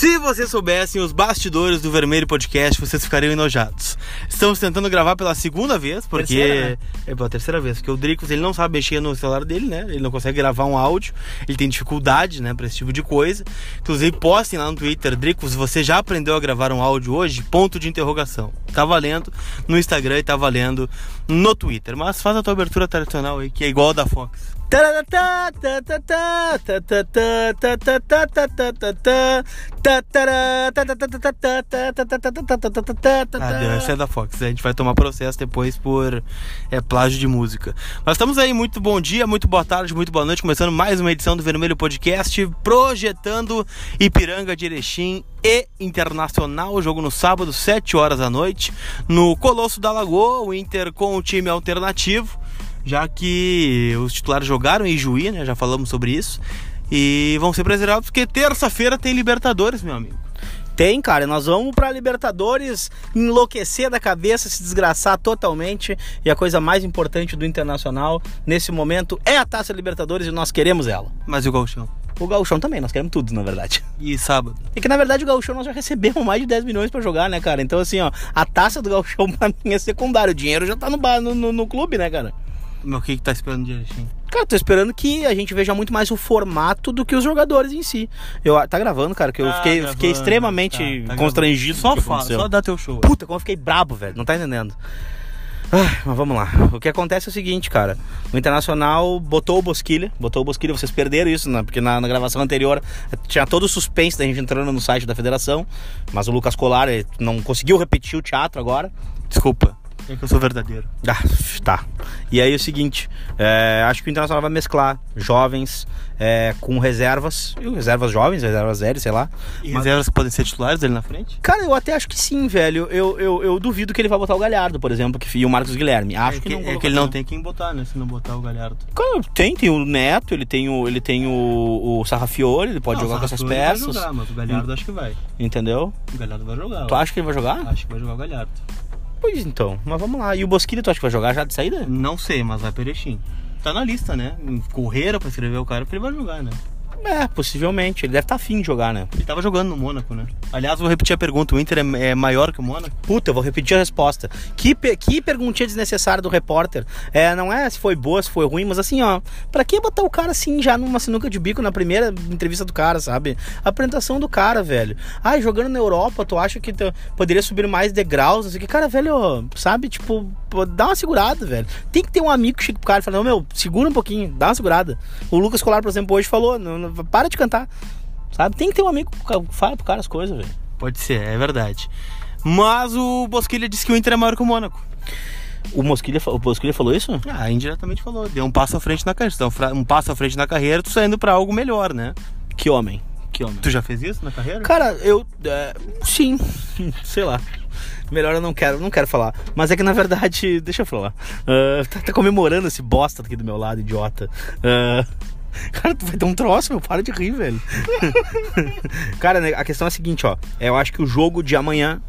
Se vocês soubessem os bastidores do Vermelho Podcast, vocês ficariam enojados. Estamos tentando gravar pela segunda vez, porque. Terceira, né? É pela terceira vez, porque o Dricos ele não sabe mexer no celular dele, né? Ele não consegue gravar um áudio, ele tem dificuldade, né, pra esse tipo de coisa. Inclusive, postem lá no Twitter, Dricos, você já aprendeu a gravar um áudio hoje? Ponto de interrogação. Tá valendo no Instagram e tá valendo no Twitter. Mas faz a tua abertura tradicional aí, que é igual a da Fox. Ah, deu, essa é da Fox. A gente vai tomar processo depois por é, plágio de música. Mas estamos aí, muito bom dia, muito boa tarde, muito boa noite. Começando mais uma edição do Vermelho Podcast, projetando Ipiranga de Erechim e Internacional. Jogo no sábado, 7 horas da noite, no Colosso da Lagoa. O Inter com o time alternativo, já que os titulares jogaram em Juí, né? Já falamos sobre isso. E vão ser preservados porque terça-feira tem Libertadores, meu amigo. Tem, cara. Nós vamos pra Libertadores enlouquecer da cabeça, se desgraçar totalmente. E a coisa mais importante do Internacional nesse momento é a Taça Libertadores e nós queremos ela. Mas e o Gauchão? O Gauchão também, nós queremos tudo, na verdade. E sábado? É que na verdade o Gauchão nós já recebemos mais de 10 milhões pra jogar, né, cara? Então, assim, ó, a taça do Gauchão pra mim é secundário. O dinheiro já tá no, bar, no, no, no clube, né, cara? Mas o que, que tá esperando de Erechim? Cara, tô esperando que a gente veja muito mais o formato do que os jogadores em si. Eu, tá gravando, cara, que eu Tá fiquei, gravando, fiquei extremamente tá, tá constrangido. Só fala, só dá teu show. Puta, como eu fiquei brabo, velho. Não tá entendendo. Ah, mas vamos lá. O que acontece é o seguinte, cara. O Internacional botou o Bosquilha. Botou o Bosquilha. Vocês perderam isso, né? Porque na, na gravação anterior tinha todo o suspense da gente entrando no site da federação. Mas o Lucas Colar não conseguiu repetir o teatro agora. Desculpa. É que eu sou verdadeiro. Ah, tá. E aí é o seguinte, é, acho que o Internacional vai mesclar jovens é, com reservas, reservas jovens, reservas velhas, sei lá. E Mas- reservas que podem ser titulares ali na frente? Cara, eu até acho que sim, velho. Eu, eu, eu duvido que ele vai botar o Galhardo, por exemplo, que, e o Marcos Guilherme. Acho é que, que, não. é que ele não tem quem botar, né? Se não botar o Galhardo. Cara, tem, tem o Neto, ele tem o, ele tem o, o Sarrafiore, ele pode Não, jogar com essas Sarrafiori vai peças. Jogar, mas o Galhardo acho que vai. Entendeu? O Galhardo vai jogar. Tu acha que ele vai jogar? Acho que vai jogar o Galhardo. Pois então, mas vamos lá. E o Bosquilha, tu acha que vai jogar já de saída? Não sei, mas vai pro. Tá na lista, né? Correram pra escrever o cara, porque ele vai jogar, né? É, possivelmente. Ele deve estar afim de jogar, né? Ele tava jogando no Mônaco, né? Aliás, vou repetir a pergunta: o Inter é, é maior que o Mônaco? Puta, eu vou repetir a resposta. Que, pe- que perguntinha desnecessária do repórter. É, não é se foi boa, se foi ruim, mas assim, ó, pra que botar o cara assim já numa sinuca de bico na primeira entrevista do cara, sabe? A apresentação do cara, velho. Ah, jogando na Europa, tu acha que tu poderia subir mais degraus? Assim, que, cara, velho, sabe? Tipo, pô, dá uma segurada, velho. Tem que ter um amigo que chega pro cara e fala: Não, meu, segura um pouquinho, dá uma segurada. O Lucas Colar, por exemplo, hoje falou: não, não, para de cantar. Sabe? Tem que ter um amigo que fala pro cara as coisas, velho. Pode ser, é verdade. Mas o Bosquilha disse que o Inter é maior que o Mônaco. O Mosquilha, o Bosquilha falou isso? Ah, indiretamente falou. Deu um passo à frente na carreira. Então, um passo à frente na carreira, tu saindo pra algo melhor, né? Que homem. Que homem. Tu já fez isso na carreira? Cara, eu. é, sim. Sei lá. Melhor eu não quero, não quero falar. Mas é que na verdade. Deixa eu falar. Ah, tá, tá comemorando esse bosta aqui do meu lado, idiota. Ah, cara, tu vai ter um troço, meu. Para de rir, velho. cara, né, a questão é a seguinte, ó. Eu acho que o jogo de amanhã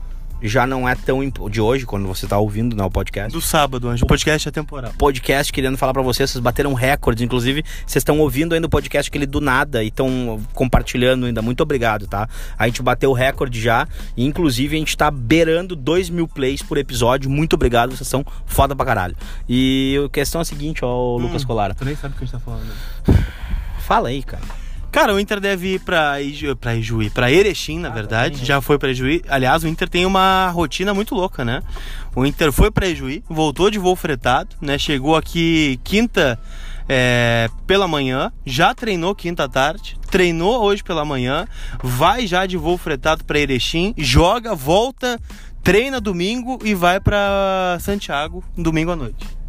já não é tão. imp- De hoje, quando você tá ouvindo né, o podcast Do sábado, Anjo. O podcast é temporal. podcast querendo falar pra vocês, vocês bateram recordes, inclusive vocês estão ouvindo ainda o podcast aquele do nada e estão compartilhando ainda, muito obrigado, tá? A gente bateu o recorde já, e inclusive a gente tá beirando 2 mil plays por episódio, muito obrigado, vocês são foda pra caralho. E a questão é a seguinte, ó, Lucas Hum, Colara, Tu nem sabe o que a gente tá falando. fala aí, cara. Cara, o Inter deve ir pra, Iju, pra Ijuí, pra Erechim, na verdade. também, Já foi pra Ijuí. Aliás, o Inter tem uma rotina muito louca, né? O Inter foi pra Ijuí, voltou de voo fretado, né? Chegou aqui quinta é, pela manhã, já treinou quinta à tarde, treinou hoje pela manhã, vai já de voo fretado pra Erechim, joga, volta, treina domingo e vai pra Santiago domingo à noite.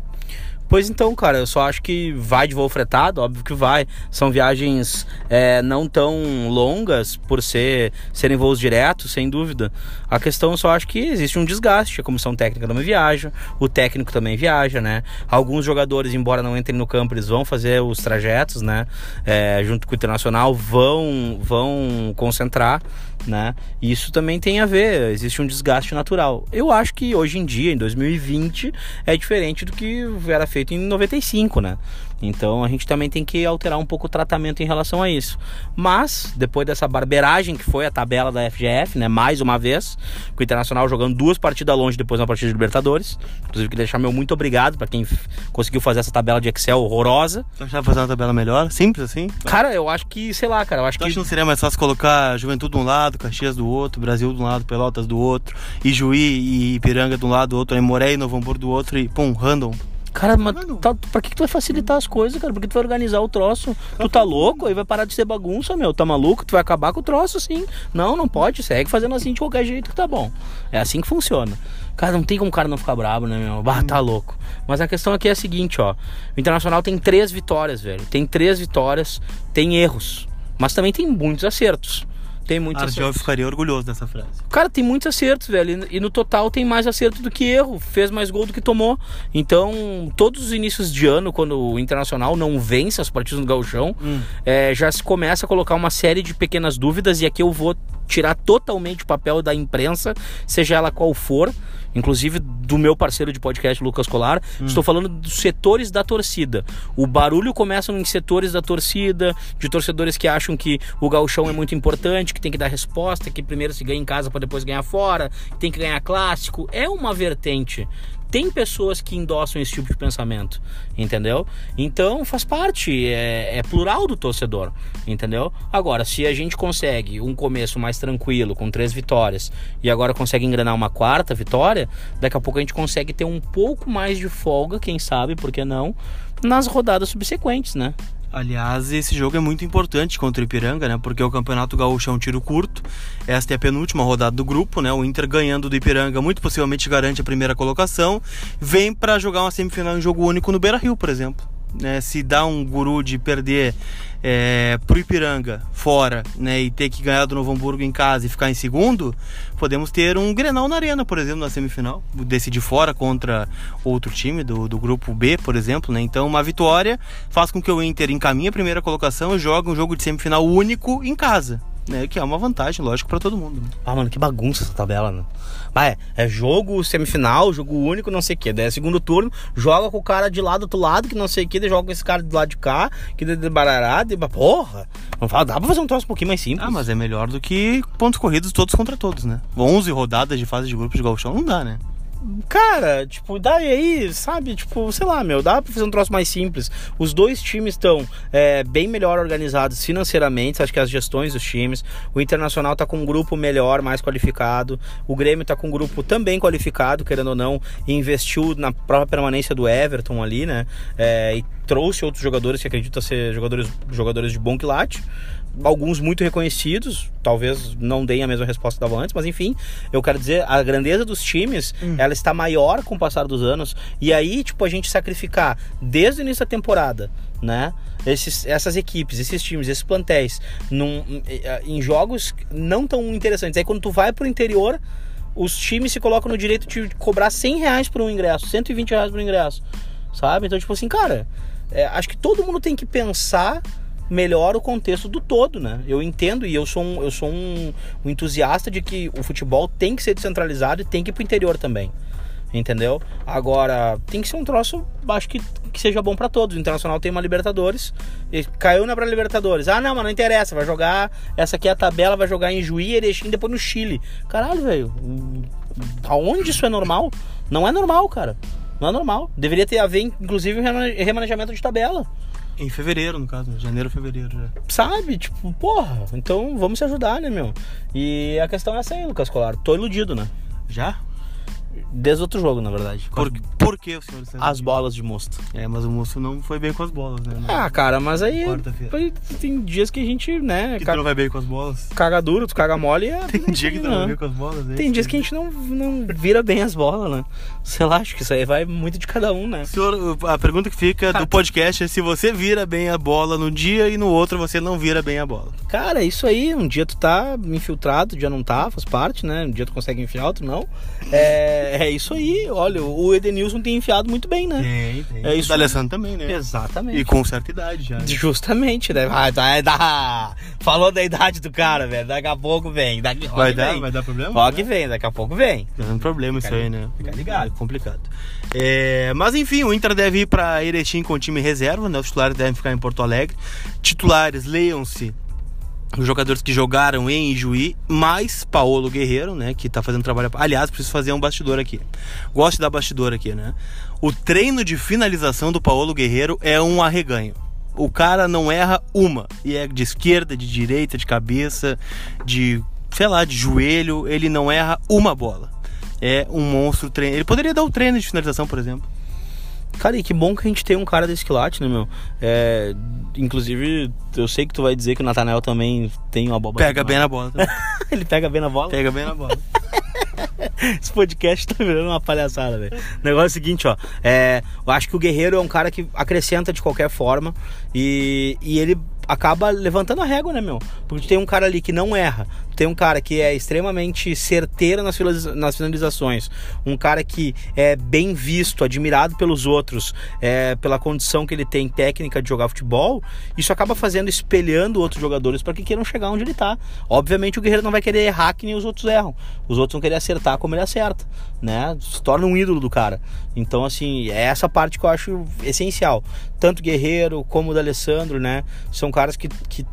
Pois então, cara, eu só acho que vai de voo fretado, óbvio que vai. São viagens é, não tão longas por ser serem voos diretos, sem dúvida. A questão eu só acho que existe um desgaste. A comissão técnica também viaja, o técnico também viaja, né? Alguns jogadores, embora não entrem no campo, eles vão fazer os trajetos, né? É, junto com o Internacional, vão, vão concentrar né? Isso também tem a ver, existe um desgaste natural. Eu acho que hoje em dia, em 2020, é diferente do que era feito feito em 95, né? Então a gente também tem que alterar um pouco o tratamento em relação a isso. Mas, depois dessa barberagem que foi a tabela da FGF, né? Mais uma vez, com o Internacional jogando duas partidas longe depois uma partida de Libertadores. Inclusive, queria deixar meu muito obrigado para quem conseguiu fazer essa tabela de Excel horrorosa. Tu achava fazer uma tabela melhor? Simples assim? Cara, eu acho que, sei lá, cara, eu acho Tu que. acha que não seria mais fácil colocar Juventude de um lado, Caxias do outro, Brasil de um lado, Pelotas do outro, Ijuí e Ipiranga de um lado, do outro, Moré e Novo Hamburgo do outro e pum, random. Cara, mas Mano. tá, pra que, que tu vai facilitar as coisas, cara? Por que tu vai organizar o troço? Tu tá louco? Aí vai parar de ser bagunça, meu. Tá maluco? Tu vai acabar com o troço, assim. Não, não pode. Segue fazendo assim de qualquer jeito que tá bom. É assim que funciona. Cara, não tem como o cara não ficar brabo, né, meu? Bah, tá louco. Mas a questão aqui é a seguinte, ó. O Internacional tem três vitórias, velho. Tem três vitórias, tem erros. Mas também tem muitos acertos. Tem muitos Argel acertos. ficaria orgulhoso dessa frase. Cara, tem muitos acertos, velho. E no total tem mais acerto do que erro. Fez mais gol do que tomou. Então, todos os inícios de ano, quando o Internacional não vence as partidas no Gauchão, Hum. é, já se começa a colocar uma série de pequenas dúvidas. E aqui eu vou tirar totalmente o papel da imprensa, seja ela qual for. Inclusive do meu parceiro de podcast, Lucas Colar. Estou falando dos setores da torcida. O barulho começa em setores da torcida, de torcedores que acham que o gauchão é muito importante, que tem que dar resposta, que primeiro se ganha em casa para depois ganhar fora, que tem que ganhar clássico. É uma vertente. Tem pessoas que endossam esse tipo de pensamento, entendeu? Então faz parte, é, é plural do torcedor, entendeu? Agora, se a gente consegue um começo mais tranquilo, com três vitórias, e agora consegue engrenar uma quarta vitória, daqui a pouco a gente consegue ter um pouco mais de folga, quem sabe, por que não, nas rodadas subsequentes, né? Aliás, esse jogo é muito importante contra o Ipiranga, né? Porque o Campeonato Gaúcho é um tiro curto. Esta é a penúltima rodada do grupo, né? O Inter ganhando do Ipiranga muito possivelmente garante a primeira colocação. Vem para jogar uma semifinal em jogo único no Beira-Rio, por exemplo. Né? Se dá um guru de perder é, pro Ipiranga fora, né? E ter que ganhar do Novo Hamburgo em casa e ficar em segundo, podemos ter um Grenal na Arena, por exemplo, na semifinal. Decidir fora contra outro time do, do grupo B, por exemplo, né? Então, uma vitória faz com que o Inter encaminhe a primeira colocação e jogue um jogo de semifinal único em casa. Né, que é uma vantagem, lógico, para todo mundo. né? Ah, mano, que bagunça essa tabela, né? Mas é, é jogo semifinal, jogo único, não sei o que. Daí é segundo turno, joga com o cara de lá do outro lado, que não sei o que, daí joga com esse cara do lado de cá, que de, de barará, de porra. Não fala, dá pra fazer um troço um pouquinho mais simples. Ah, mas é melhor do que pontos corridos todos contra todos, né? 11 rodadas de fase de grupos de gauchão não dá, né? Cara, tipo, daí aí, sabe? Tipo, sei lá, meu, dá pra fazer um troço mais simples. Os dois times estão é, bem melhor organizados financeiramente, acho que as gestões dos times. O Internacional tá com um grupo melhor, mais qualificado. O Grêmio tá com um grupo também qualificado, querendo ou não, e investiu na própria permanência do Everton ali, né? É, e trouxe outros jogadores que acredita ser jogadores, jogadores de bom quilate alguns muito reconhecidos, talvez não deem a mesma resposta que dava antes, mas enfim, eu quero dizer, a grandeza dos times, ela está maior com o passar dos anos, e aí, tipo, a gente sacrificar desde o início da temporada, né? Esses, essas equipes, esses times, esses plantéis, num, em jogos não tão interessantes. Aí quando tu vai pro interior, os times se colocam no direito de cobrar 100 reais por um ingresso, 120 reais por um ingresso, sabe? Então, tipo assim, cara, é, acho que todo mundo tem que pensar melhor o contexto do todo, né? Eu entendo e eu sou um, eu sou um, um entusiasta de que o futebol tem que ser descentralizado e tem que ir pro interior também. Entendeu? Agora, tem que ser um troço, acho que, que seja bom para todos. O Internacional tem uma Libertadores, e caiu na pra Libertadores. Ah, não, mas não interessa, vai jogar. Essa aqui é a tabela, vai jogar em Juí, Erechim, depois no Chile. Caralho, velho. Aonde isso é normal? Não é normal, cara. Não é normal. Deveria ter haver, inclusive, um remane- remanejamento de tabela. Em fevereiro, no caso, janeiro, fevereiro já. Sabe? Tipo, porra. Então vamos se ajudar, né, meu? E a questão é essa aí, Lucas Colar. Tô iludido, né? Já? Desde outro jogo, na verdade. Por, por que o senhor as bolas de mosto. É, mas o moço não foi bem com as bolas, né? Ah, cara, mas aí. Quarta-feira. Tem dias que a gente, né, Que tu ca- não vai bem com as bolas? caga duro, tu caga mole e é. Tem dia que tu não né? vai bem com as bolas, né? Tem dias que a gente não, não vira bem as bolas, né? Sei lá, acho que isso aí vai muito de cada um, né? Senhor, a pergunta que fica do podcast é se você vira bem a bola no dia e no outro você não vira bem a bola. Cara, é isso aí. Um dia tu tá infiltrado, um dia não tá, faz parte, né? Um dia tu consegue enfiar, outro não. É, é, é isso aí. Olha, o Edenilson tem enfiado muito bem, né? Tem, tem. É isso. O D'Alessandro também, né? Exatamente. E com certa idade já. né? Justamente, né? Vai, vai dar. Falou da idade do cara, velho. Daqui a pouco vem. Daqui, Vai dar, vem. vai dar problema? Ó que vem, daqui a pouco vem. Tá dando problema isso aí, né? fica ligado. É complicado. É, mas enfim, o Inter deve ir para Erechim com o time reserva, né? Os titulares devem ficar em Porto Alegre. Titulares, leiam-se os jogadores que jogaram em Ijuí, mais Paulo Guerreiro, né? Que tá fazendo trabalho. Aliás, preciso fazer um bastidor aqui. Gosto da bastidor aqui, né? O treino de finalização do Paulo Guerreiro é um arreganho. O cara não erra uma. E é de esquerda, de direita, de cabeça, de, sei lá, de joelho. Ele não erra uma bola. É um monstro treino. Ele poderia dar o treino de finalização, por exemplo. Cara, e que bom que a gente tem um cara desse quilate, né, meu? É, inclusive, eu sei que tu vai dizer que o Nathanael também tem uma boba. Pega bem na bola. também. Ele pega bem na bola. Pega bem na bola. Esse podcast tá virando uma palhaçada, velho. O negócio é o seguinte, ó. É, eu acho que o Guerreiro é um cara que acrescenta de qualquer forma e, e ele acaba levantando a régua, né, meu? Porque tem um cara ali que não erra, tem um cara que é extremamente certeiro nas, nas finalizações, um cara que é bem visto, admirado pelos outros, é, pela condição que ele tem técnica de jogar futebol, isso acaba fazendo, espelhando outros jogadores para que queiram chegar onde ele tá. Obviamente o Guerreiro não vai querer errar que nem os outros erram, os outros vão querer acertar como ele acerta, né? Se torna um ídolo do cara. Então, assim, é essa parte que eu acho essencial. Tanto o Guerreiro como o D'Alessandro, né? São caras que, que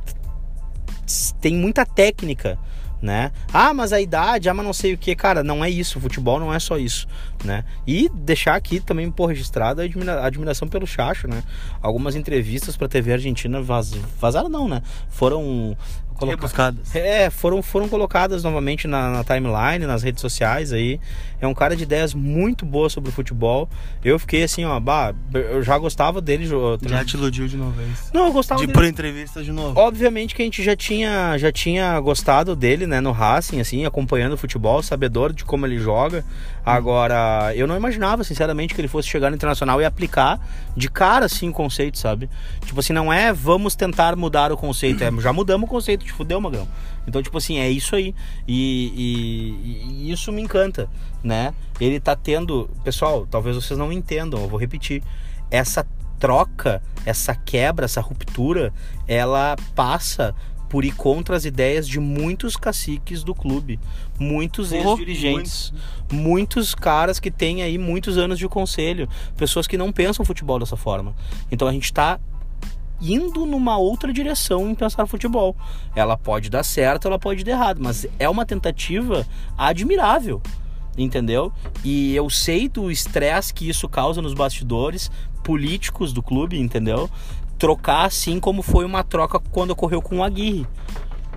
tem muita técnica, né? Ah, mas a idade, ah, mas não sei o que, cara, não é isso, futebol não é só isso, né? E deixar aqui também por registrado a admira- a admiração pelo Chacho, né? Algumas entrevistas para TV argentina vaz, vazaram não, né? Foram coloca- Rebuscadas. é, foram, foram colocadas novamente na, na timeline, nas redes sociais aí. É um cara de ideias muito boas sobre o futebol. Eu fiquei assim, ó, bah, eu já gostava dele. Já te iludiu de uma vez. Não, eu gostava De dele. por entrevista de novo. Obviamente que a gente já tinha, já tinha gostado dele, né, no Racing, assim, acompanhando o futebol, sabedor de como ele joga. Agora, eu não imaginava, sinceramente, que ele fosse chegar no Internacional e aplicar de cara, assim, o conceito, sabe? Tipo assim, não é vamos tentar mudar o conceito, é já mudamos o conceito, te fudeu, Magrão. Então, tipo assim, é isso aí. E, e- e isso me encanta, né? Ele tá tendo. Pessoal, talvez vocês não entendam, eu vou repetir. Essa troca, essa quebra, essa ruptura, ela passa por ir contra as ideias de muitos caciques do clube, muitos Oh, ex-dirigentes, muitos caras que têm aí muitos anos de conselho, pessoas que não pensam futebol dessa forma. Então a gente está indo numa outra direção em pensar futebol. Ela pode dar certo, ela pode dar errado, mas é uma tentativa admirável, entendeu? E eu sei do estresse que isso causa nos bastidores políticos do clube, entendeu? Trocar assim como foi uma troca quando ocorreu com o Aguirre.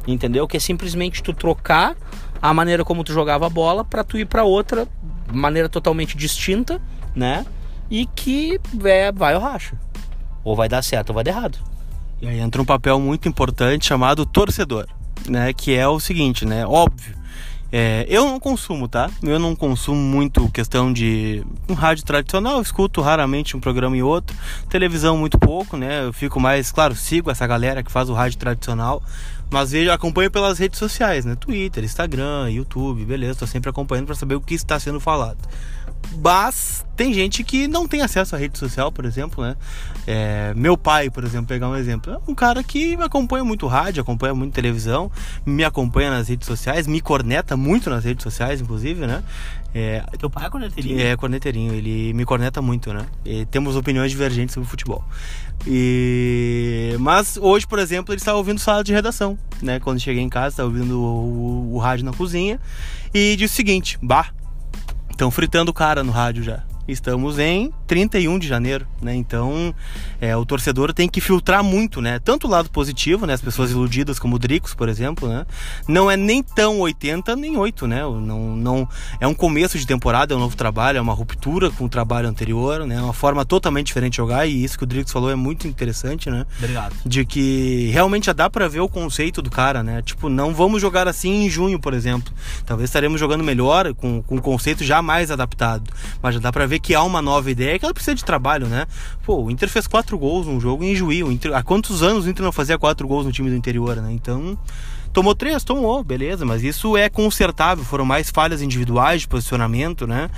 Entendeu? Que é simplesmente tu trocar a maneira como tu jogava a bola para tu ir para outra maneira totalmente distinta, né? E que é, vai ao racha. Ou vai dar certo ou vai dar errado. E aí entra um papel muito importante chamado torcedor, né? Que é o seguinte, né? Óbvio. é, eu não consumo, tá? Eu não consumo muito questão de um rádio tradicional, escuto raramente um programa e outro, televisão muito pouco, né? Eu fico mais, claro, sigo essa galera que faz o rádio tradicional, mas vejo, acompanho pelas redes sociais, né? Twitter, Instagram, YouTube, beleza, tô sempre acompanhando para saber o que está sendo falado. Mas tem gente que não tem acesso à rede social, por exemplo, né? É, meu pai, por exemplo, pegar um exemplo, é um cara que acompanha muito rádio, acompanha muito televisão, me acompanha nas redes sociais, me corneta muito nas redes sociais, inclusive, né? É, Teu pai é corneteirinho? é corneteirinho, ele me corneta muito, né? E temos opiniões divergentes sobre futebol. E... Mas hoje, por exemplo, ele estava ouvindo sala de redação, né? Quando cheguei em casa, estava ouvindo o, o, o rádio na cozinha e disse o seguinte: Bah, estão fritando o cara no rádio já. Estamos em 31 de janeiro, né? Então, é, o torcedor tem que filtrar muito, né? Tanto o lado positivo, né? As pessoas iludidas como o Dricos, por exemplo, né? Não é nem tão 80 nem 8, né? Não, não é um começo de temporada, é um novo trabalho, é uma ruptura com o trabalho anterior, né? É uma forma totalmente diferente de jogar e isso que o Dricos falou é muito interessante, né? Obrigado. de que realmente já dá pra ver o conceito do cara, né? Tipo, não vamos jogar assim em junho, por exemplo. Talvez estaremos jogando melhor, com, com o conceito já mais adaptado. Mas já dá pra ver que há uma nova ideia que ela precisa de trabalho, né? Pô, o Inter fez quatro gols num jogo em Juí. O Inter, há quantos anos o Inter não fazia quatro gols no time do interior, né? Então Tomou três? Tomou, beleza, mas isso é consertável. Foram mais falhas individuais de posicionamento, né?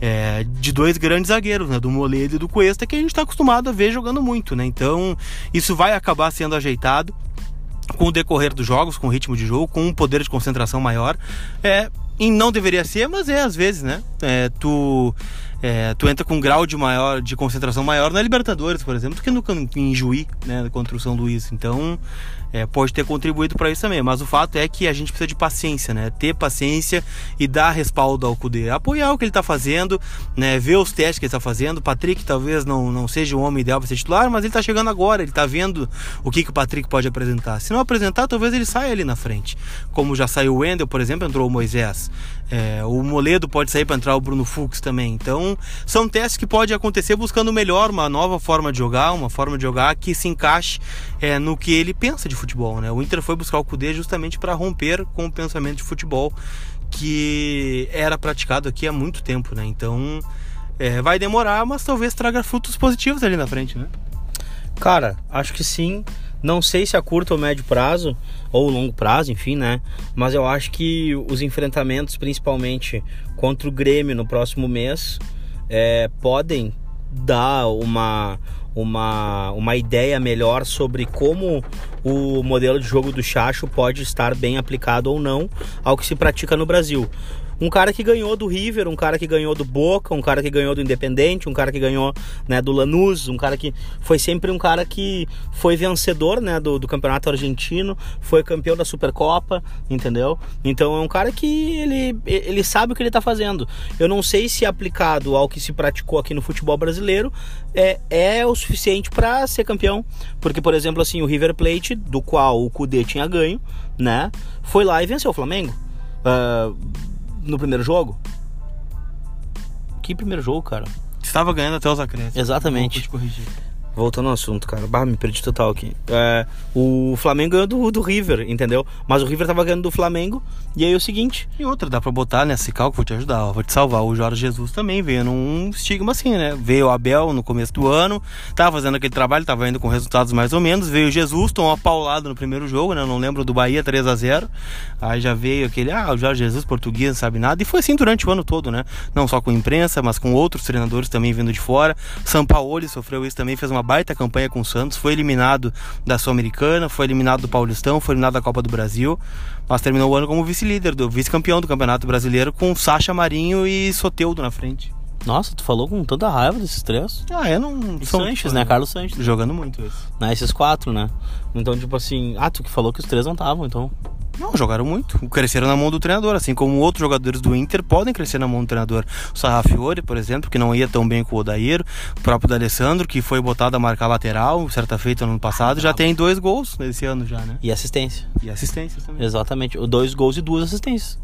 É, de dois grandes zagueiros, né? Do Moledo e do Cuesta, que a gente está acostumado a ver jogando muito, né? Então, isso vai acabar sendo ajeitado com o decorrer dos jogos, com o ritmo de jogo, com um poder de concentração maior. É, e não deveria ser, mas é às vezes, né? É, tu, é, tu entra com um grau de maior de concentração maior na Libertadores, por exemplo, do que no em Juí, né, contra o São Luís. Então, é, pode ter contribuído para isso também. Mas o fato é que a gente precisa de paciência, né? Ter paciência e dar respaldo ao Cudê. Apoiar o que ele está fazendo, né? Ver os testes que ele está fazendo. O Patrick talvez não, não seja o homem ideal para ser titular, mas ele está chegando agora. Ele está vendo o que, que o Patrick pode apresentar. Se não apresentar, talvez ele saia ali na frente. Como já saiu o Wendel, por exemplo, entrou o Moisés. É, o Moledo pode sair para entrar o Bruno Fux também. Então, são testes que pode acontecer buscando melhor, uma nova forma de jogar, uma forma de jogar que se encaixe é, no que ele pensa de futebol. Né? O Inter foi buscar o Cudê justamente para romper com o pensamento de futebol que era praticado aqui há muito tempo. Né? Então, é, vai demorar, mas talvez traga frutos positivos ali na frente. Né? Cara, acho que sim. Não sei se a curto ou médio prazo, ou longo prazo, enfim, né? Mas eu acho que os enfrentamentos, principalmente contra o Grêmio no próximo mês, é, podem dar uma, uma, uma ideia melhor sobre como o modelo de jogo do Chacho pode estar bem aplicado ou não ao que se pratica no Brasil um cara que ganhou do River, um cara que ganhou do Boca, um cara que ganhou do Independente, um cara que ganhou né, do Lanús, um cara que foi sempre um cara que foi vencedor né, do, do campeonato argentino, foi campeão da Supercopa, entendeu? Então é um cara que ele, ele sabe o que ele está fazendo. Eu não sei se aplicado ao que se praticou aqui no futebol brasileiro é, é o suficiente para ser campeão, porque por exemplo assim o River Plate, do qual o Cudê tinha ganho, né, foi lá e venceu o Flamengo. Uh, no primeiro jogo? Que primeiro jogo, cara? Estava ganhando até os acréscimos. Exatamente. Vou te corrigir. Voltando ao assunto, cara. Bah, me perdi total aqui. É, o Flamengo ganhou do, do River, entendeu? Mas o River tava ganhando do Flamengo. E aí é o seguinte. E outra, dá pra botar nesse cálculo, vou te ajudar, ó, vou te salvar. O Jorge Jesus também veio num estigma assim, né? Veio o Abel no começo do ano, tava fazendo aquele trabalho, tava indo com resultados mais ou menos. Veio o Jesus, tomou uma paulada no primeiro jogo, né? Não lembro do Bahia 3 a 0 Aí já veio aquele, ah, o Jorge Jesus português, não sabe nada. E foi assim durante o ano todo, né? Não só com imprensa, mas com outros treinadores também vindo de fora. São Paulo sofreu isso também, fez uma baita campanha com o Santos, foi eliminado da Sul-Americana, foi eliminado do Paulistão, foi eliminado da Copa do Brasil, mas terminou o ano como vice-líder, do vice-campeão do Campeonato Brasileiro, com Sacha Marinho e Soteudo na frente. Nossa, tu falou com tanta raiva desses três. Ah, eu não. E São, Sanches, né? Carlos Sanches. Jogando muito isso. Né, esses quatro, né? Então, tipo assim. Ah, tu que falou que os três não estavam, então. Não, jogaram muito. Cresceram na mão do treinador, assim como outros jogadores do Inter podem crescer na mão do treinador. O Sarrafiore, por exemplo, que não ia tão bem com o Odair, o próprio D'Alessandro, que foi botado a marcar lateral, certa feita no ano passado, já tem dois gols nesse ano já, né? E assistência. E assistência também. Exatamente, dois gols e duas assistências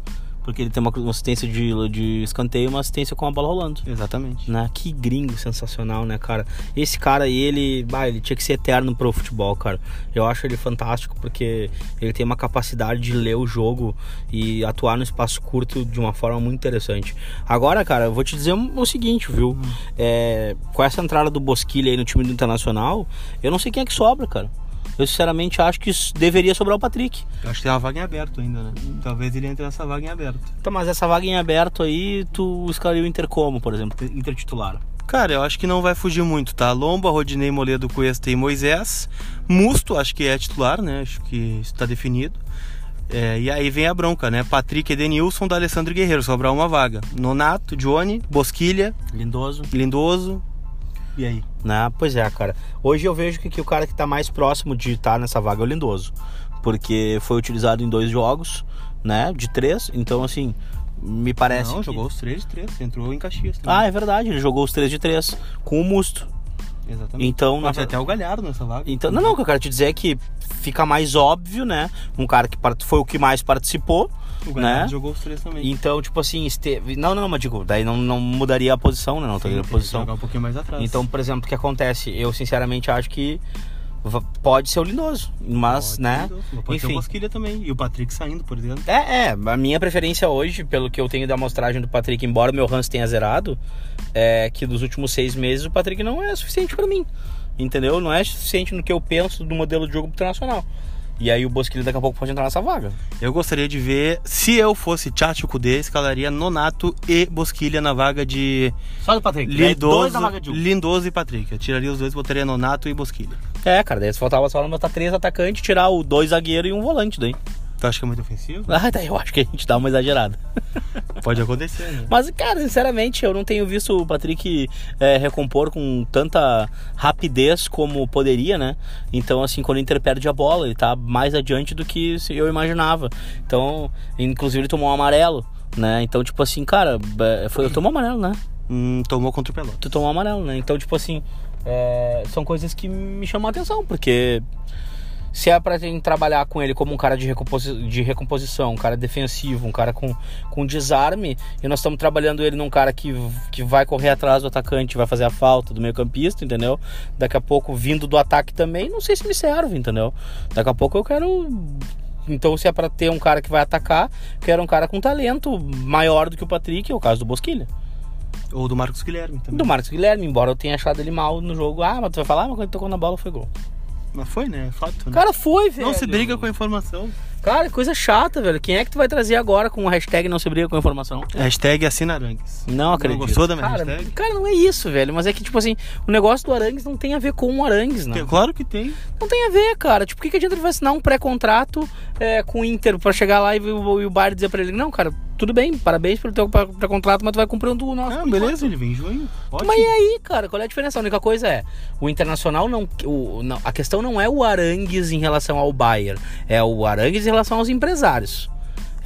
porque ele tem uma, uma assistência de, de escanteio e uma assistência com a bola rolando. Exatamente. Né? Que gringo sensacional, né, cara? Esse cara aí, ele, bah, ele tinha que ser eterno pro futebol, cara. Eu acho ele fantástico porque ele tem uma capacidade de ler o jogo e atuar no espaço curto de uma forma muito interessante. Agora, cara, eu vou te dizer o seguinte, viu? Hum. É, com essa entrada do Bosquilha aí no time do Internacional, eu não sei quem é que sobra, cara. Eu sinceramente acho que deveria sobrar o Patrick. Eu acho que tem uma vaga em aberto ainda, né? Talvez ele entre nessa vaga em aberto. Tá, mas essa vaga em aberto aí, tu escalaria o Inter como, por exemplo? Inter titular. Cara, eu acho que não vai fugir muito, tá? Lomba, Rodinei, Moledo, Cuesta e Moisés. Musto, acho que é titular, né? Acho que está definido. É, e aí vem a bronca, né? Patrick Edenilson da Alessandro Guerreiro, sobrar uma vaga. Nonato, Johnny, Bosquilha. Lindoso. Lindoso. E aí? Né? Pois é, cara. Hoje eu vejo que, que o cara que está mais próximo de estar tá nessa vaga é o Lindoso. Porque foi utilizado em dois jogos, né? De três. Então, assim, me parece. Não, que... jogou os três de três. Entrou em Caxias também. Ah, é verdade. Ele jogou os três de três com o Musto. Exatamente. Então, Pode na... até o Galhardo nessa vaga. Então, não, não, o que eu quero te dizer é que fica mais óbvio, né? Um cara que foi o que mais participou. O né? jogou os três também. Então, tipo assim, esteve... não, não, mas digo, daí não, não mudaria a posição, né? Não teria a posição. Jogar um pouquinho mais atrás. Então, por exemplo, o que acontece? Eu sinceramente acho que pode ser o Lindoso, mas, pode né? Pode Enfim. ser o Bosquilha também e o Patrick saindo, por exemplo. É, é, a minha preferência hoje, pelo que eu tenho da amostragem do Patrick, embora o meu Hans tenha zerado, é que dos últimos seis meses o Patrick não é suficiente para mim, entendeu? Não é suficiente no que eu penso do modelo de jogo internacional. E aí o Bosquilha daqui a pouco pode entrar nessa vaga. Eu gostaria de ver, se eu fosse Tchatcho Kudê, escalaria Nonato e Bosquilha na vaga de Só do Patrick. Lindoso, Lindoso e Patrick. Eu tiraria os dois, botaria Nonato e Bosquilha. É, cara, daí se faltava só botar três atacantes, tirar o dois zagueiros e um volante daí. Tu acha que é muito ofensivo? Ah, daí eu acho que a gente dá uma exagerada. Pode acontecer, né? Mas, cara, sinceramente, eu não tenho visto o Patrick é, recompor com tanta rapidez como poderia, né? Então, assim, quando o Inter perde a bola, ele tá mais adiante do que eu imaginava. Então, inclusive, ele tomou um amarelo, né? Então, tipo assim, cara, é, foi, eu tomou um amarelo, né? Hum, tomou contra o Pelotas. Tu tomou um amarelo, né? Então, tipo assim, é, são coisas que me chamam a atenção, porque se é pra gente trabalhar com ele como um cara de, recomposi de recomposição, um cara defensivo, um cara com, com desarme, e nós estamos trabalhando ele num cara que, que vai correr atrás do atacante, vai fazer a falta do meio campista, entendeu? Daqui a pouco vindo do ataque também, não sei se me serve, entendeu? Daqui a pouco eu quero então, se é para ter um cara que vai atacar, quero um cara com talento maior do que o Patrick, é o caso do Bosquilha. Ou do Marcos Guilherme também. Do Marcos Guilherme, embora eu tenha achado ele mal no jogo. Ah, mas tu vai falar, mas quando ele tocou na bola foi gol. Mas foi, né? Fato, né? Cara, foi, velho. Não se briga com a informação. Cara, coisa chata, velho. Quem é que tu vai trazer agora com o hashtag não se briga com a informação? Hashtag assina Arangues. Não acredito. Não gostou da minha cara, hashtag? cara, não é isso, velho. Mas é que, tipo assim, o negócio do Arangues não tem a ver com o Arangues. Tem- Claro que tem. Não tem a ver, cara. Tipo, por que, que adianta ele vai assinar um pré-contrato é, com o Inter pra chegar lá e, o- e o Bar dizer pra ele, não, cara, tudo bem, parabéns pelo teu pré- pré-contrato, mas tu vai cumprir um do nosso. Ah, beleza, ele vem em junho. Ótimo. Mas e aí, cara, qual é a diferença? A única coisa é, o Internacional não, o, não- A questão não é o Arangues em relação ao Bayern, é o Arangues em relação aos empresários.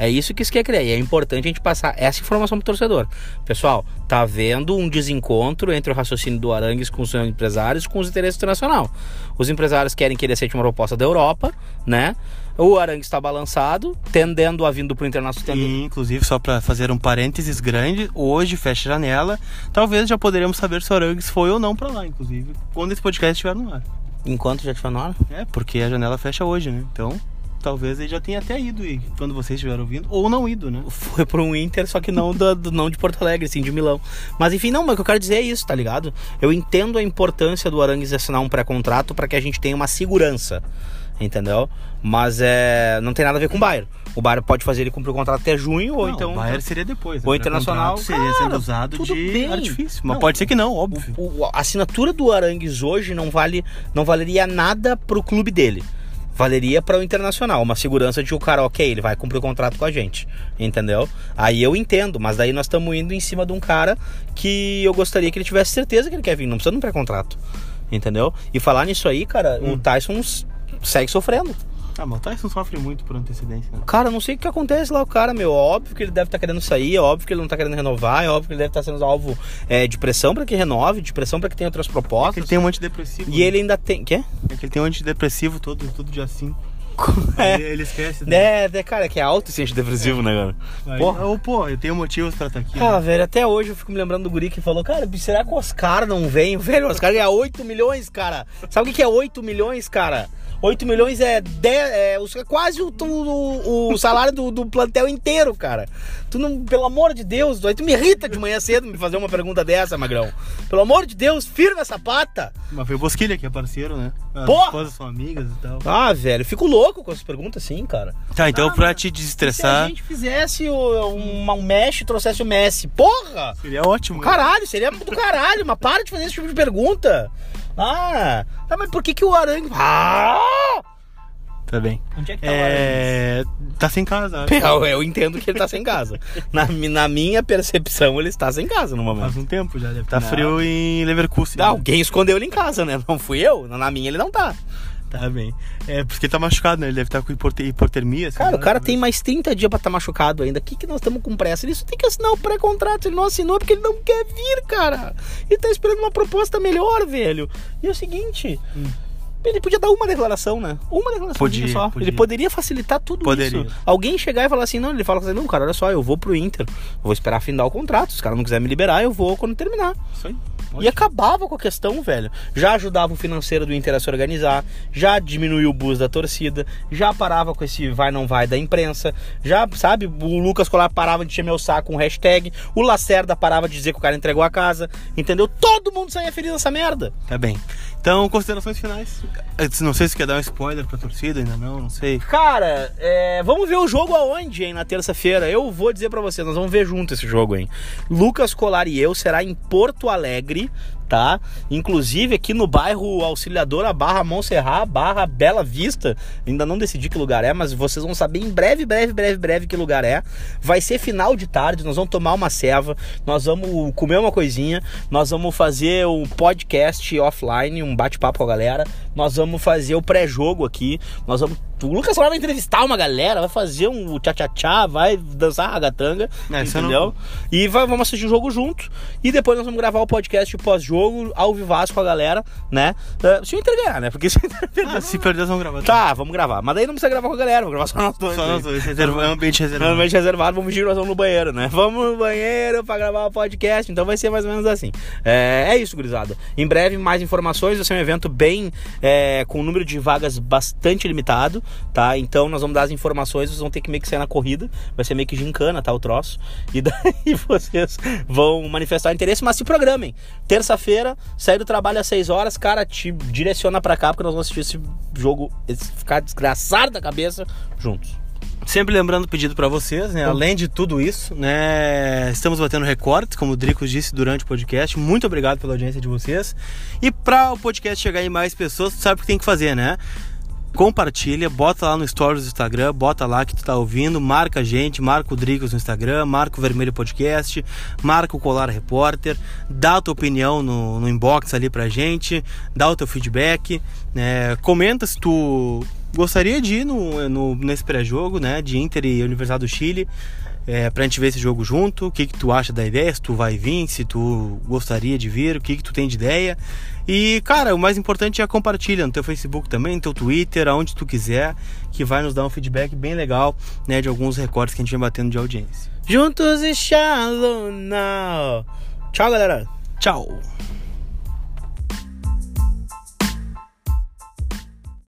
É isso que isso quer criar. E é importante a gente passar essa informação pro torcedor. Pessoal, tá havendo um desencontro entre o raciocínio do Arangues com os empresários e com os interesses do Internacional. Os empresários querem que ele aceite uma proposta da Europa, né? O Arangues está balançado, tendendo a vindo pro Internacional. tendo- E, inclusive, só pra fazer um parênteses grande, hoje fecha a janela. Talvez já poderemos saber se o Arangues foi ou não pra lá, inclusive, quando esse podcast estiver no ar. Enquanto já tiver na hora. É, porque a janela fecha hoje, né? Então, talvez ele já tenha até ido e quando vocês estiverem ouvindo, ou não ido, né? foi para um Inter, só que não, da- do, não de Porto Alegre, assim, de Milão. Mas enfim, não, mas o que eu quero dizer é isso, tá ligado? Eu entendo a importância do Arangues assinar um pré-contrato para que a gente tenha uma segurança, entendeu? Mas é, não tem nada a ver com o Bayern. O Bayern pode fazer ele cumprir o contrato até junho, ou Não, então. o Bayern seria depois. o né? Internacional, seria cara, sendo usado tudo de bem. artifício. Mas Não, pode ser que não, óbvio. O- a assinatura do Arangues hoje não vale, não valeria nada pro clube dele. Valeria para o internacional, uma segurança de que o cara, ok, ele vai cumprir o contrato com a gente, entendeu? Aí eu entendo, mas daí nós estamos indo em cima de um cara que eu gostaria que ele tivesse certeza que ele quer vir, não precisa de um pré-contrato, entendeu? E falar nisso aí, cara, o Tyson segue sofrendo. Ah, mas o Tyson sofre muito por antecedência. Né? Cara, não sei o que acontece lá, o cara, meu. Óbvio que ele deve estar querendo sair, é óbvio que ele não tá querendo renovar, é óbvio que ele deve estar sendo alvo é, de pressão para que renove, de pressão para que tenha outras propostas. Ele tem um antidepressivo. E né? ele ainda tem. Quê? É que ele tem um antidepressivo todo, todo dia 5. É. Ele, ele esquece. Né? É, é, cara, que é alto esse antidepressivo, né, cara? Aí, Porra. Ou, pô, eu tenho motivos pra estar aqui. Ah, né? velho, até hoje eu fico me lembrando do guri que falou, cara, será que o Oscar não vem? Velho, o Oscar ganha 8 milhões, cara. Sabe o que que é 8 milhões, cara? 8 milhões é, 10, é os- quase o, o, o salário do, do plantel inteiro, cara. Tu não, pelo amor de Deus, aí tu me irrita de manhã cedo me fazer uma pergunta dessa, Magrão. Pelo amor de Deus, firma essa pata. Mas foi o Bosquilha que é parceiro, né? As Porra! esposas são amigas e tal. Ah, velho, eu fico louco com essas perguntas assim, cara. Tá, então Ah, pra te Se a desestressar, gente fizesse o, um, um mesh e trouxesse o Messi, porra! seria ótimo. né? Caralho, seria do caralho, mas para de fazer esse tipo de pergunta. Ah, tá, mas por que que o Arangue... Ah! Tá bem. Onde é que tá É. Tá sem casa. o Arangues? Eu, eu entendo que ele tá sem casa. Na, na minha percepção, ele está sem casa no momento. Faz um tempo já, deve estar Não. frio em Leverkusen. Ah, Alguém escondeu ele em casa, né? Não fui eu. Na minha ele não tá. Tá bem. É, porque ele tá machucado, né? Ele deve estar com hipote- hipotermia. sei Cara, o cara talvez. tem mais 30 dias pra estar machucado ainda. O que, que nós estamos com pressa? Ele só tem que assinar o pré-contrato. Ele não assinou porque ele não quer vir, cara. Ele tá esperando uma proposta melhor, velho. E é o seguinte. Ele podia dar uma declaração, né? Uma declaração Podia, só. podia. Ele poderia facilitar tudo Poderia. isso. Alguém chegar e falar assim, não, ele fala assim, não, cara, olha só, eu vou pro Inter. Vou esperar findar o contrato. Se o cara não quiser me liberar, eu vou quando terminar. Isso aí. E acabava com a questão, velho. Já ajudava o financeiro do Inter a se organizar, já diminuiu o bus da torcida, já parava com esse vai não vai da imprensa, já, sabe, o Lucas Colar parava de encher meu saco com hashtag, o Lacerda parava de dizer que o cara entregou a casa, entendeu? Todo mundo saía feliz nessa merda. Tá bem. Então, considerações finais. Não sei se quer dar um spoiler pra torcida, ainda não, não sei. Cara, é, vamos ver o jogo aonde, hein, na terça-feira. Eu vou dizer para vocês, nós vamos ver junto esse jogo, hein. Lucas Colar e eu será em Porto Alegre, ready tá? Inclusive aqui no bairro Auxiliadora barra Montserrat barra Bela Vista. Ainda não decidi que lugar é, mas vocês vão saber em breve, breve, breve, breve que lugar é. Vai ser final de tarde, nós vamos tomar uma ceva, nós vamos comer uma coisinha, nós vamos fazer um podcast offline, um bate-papo com a galera, nós vamos fazer o pré-jogo aqui, nós vamos o Lucas vai entrevistar uma galera, vai fazer um tchá-tchá-tchá, vai dançar ragatanga, é, entendeu? Não... E vai, vamos assistir o jogo junto. E depois nós vamos gravar o podcast pós-jogo, ao vivaço com a galera, né? Uh, se o Inter ganhar, né? Porque se o Inter perder... Ah, se perder, vamos gravar. Tá, vamos gravar. Mas daí não precisa gravar com a galera, vamos gravar só nós dois. Só nós dois, reserva, é um ambiente reservado. É um ambiente reservado, vamos vamos no banheiro, né? Vamos no banheiro pra gravar o podcast, então vai ser mais ou menos assim. É, é isso, gurizada. Em breve, mais informações, vai ser um evento bem... É, com um número de vagas bastante limitado, tá? Então nós vamos dar as informações, vocês vão ter que meio que sair na corrida, vai ser meio que gincana, tá, o troço. E daí vocês vão manifestar interesse, mas se programem. Terça-feira, sair do trabalho às 6 horas, cara, te direciona para cá, porque nós vamos assistir esse jogo, esse, ficar desgraçado da cabeça juntos. Sempre lembrando o pedido para vocês, né? Além de tudo isso, né? Estamos batendo recordes, como o Drico disse durante o podcast. Muito obrigado pela audiência de vocês. E para o podcast chegar em mais pessoas, tu sabe o que tem que fazer, né? Compartilha, bota lá no stories do Instagram, bota lá que tu tá ouvindo, marca a gente, marca o Dricos no Instagram, marca o Vermelho Podcast, marca o Colar Repórter, dá a tua opinião no, no inbox ali pra gente, dá o teu feedback, né? comenta se tu gostaria de ir no, no nesse pré-jogo, né, de Inter e Universidade do Chile, é, pra gente ver esse jogo junto, o que, que tu acha da ideia, se tu vai vir, se tu gostaria de vir, o que, que tu tem de ideia. E, cara, o mais importante é compartilha no teu Facebook também, no teu Twitter, aonde tu quiser, que vai nos dar um feedback bem legal, né, de alguns recordes que a gente vem batendo de audiência. Juntos e Shalom now. Tchau, galera. Tchau.